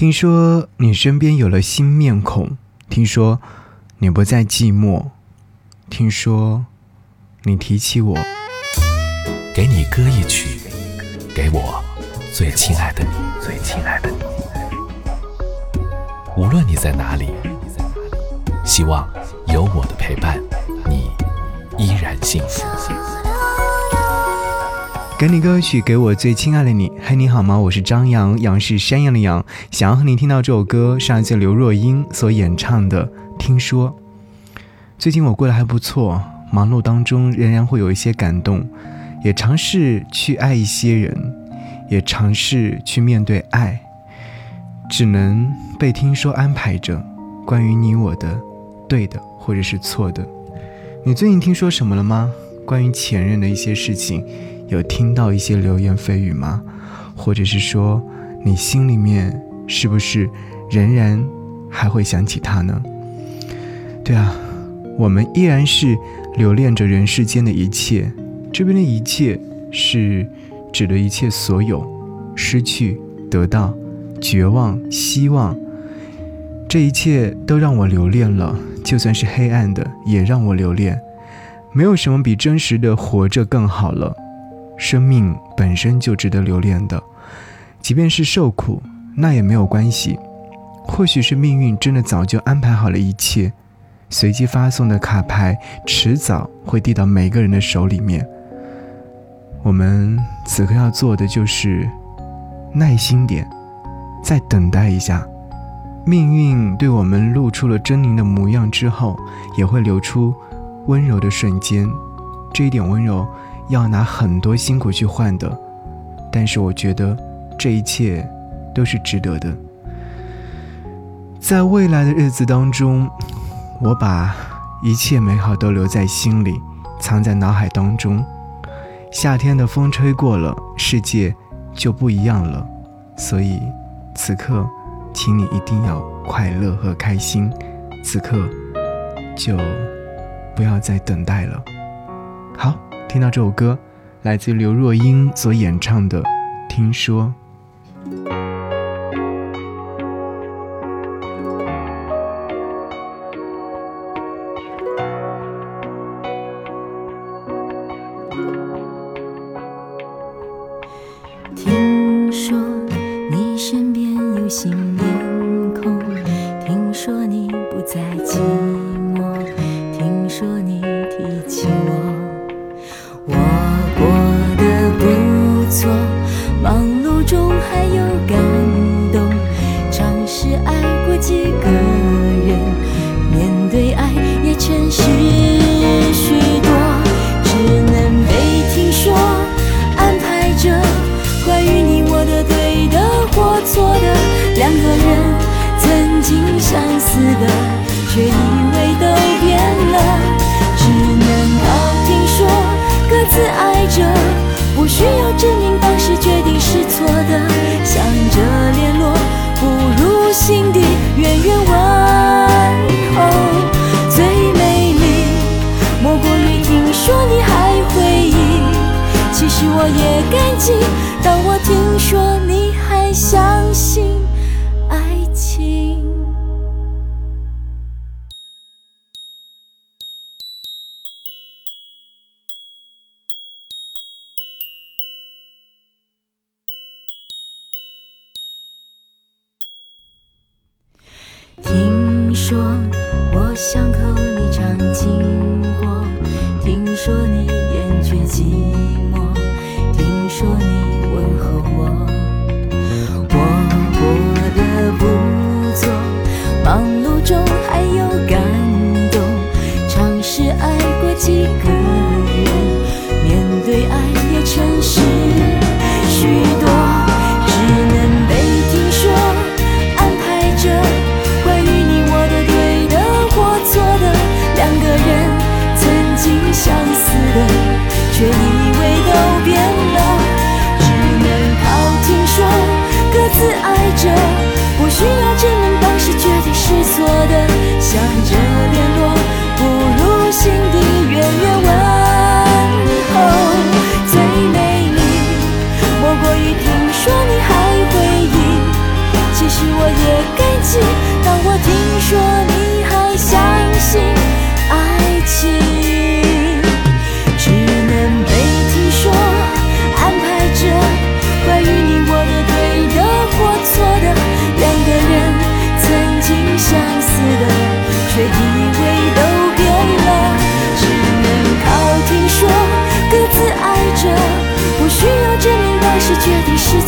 听说你身边有了新面孔，听说你不再寂寞，听说你提起我，给你歌一曲，给我最亲爱的你，最亲爱的你。无论你在哪里，希望有我的陪伴，你依然幸福。给你歌曲，给我最亲爱的你。嘿，你好吗？我是张扬，杨是山羊的羊。想要和你听到这首歌，上一次刘若英所演唱的《听说》。最近我过得还不错，忙碌当中仍然会有一些感动，也尝试去爱一些人，也尝试去面对爱，只能被听说安排着关于你我的对的或者是错的。你最近听说什么了吗？关于前任的一些事情。有听到一些流言蜚语吗？或者是说，你心里面是不是仍然还会想起他呢？对啊，我们依然是留恋着人世间的一切。这边的一切是指的一切所有，失去、得到、绝望、希望，这一切都让我留恋了。就算是黑暗的，也让我留恋。没有什么比真实的活着更好了。生命本身就值得留恋的，即便是受苦，那也没有关系。或许是命运真的早就安排好了一切，随机发送的卡牌迟早会递到每个人的手里面。我们此刻要做的就是耐心点，再等待一下。命运对我们露出了狰狞的模样之后，也会留出温柔的瞬间。这一点温柔。要拿很多辛苦去换的，但是我觉得这一切都是值得的。在未来的日子当中，我把一切美好都留在心里，藏在脑海当中。夏天的风吹过了，世界就不一样了。所以此刻，请你一定要快乐和开心。此刻就不要再等待了。好。听到这首歌，来自刘若英所演唱的《听说》。还有感动，尝试爱过几个人，面对爱也诚实许多，只能被听说安排着关于你我的对的或错的，两个人曾经相似的，却听说我巷口你常经过，听说你厌倦寂寞，听说你问候我。我过得不错，忙碌中还有感动，尝试爱过几个需要证明当时决定是错的，想着联络不如心底远远问候最美丽，莫过于听说你还回忆，其实我也感激，当我听说你。是决定是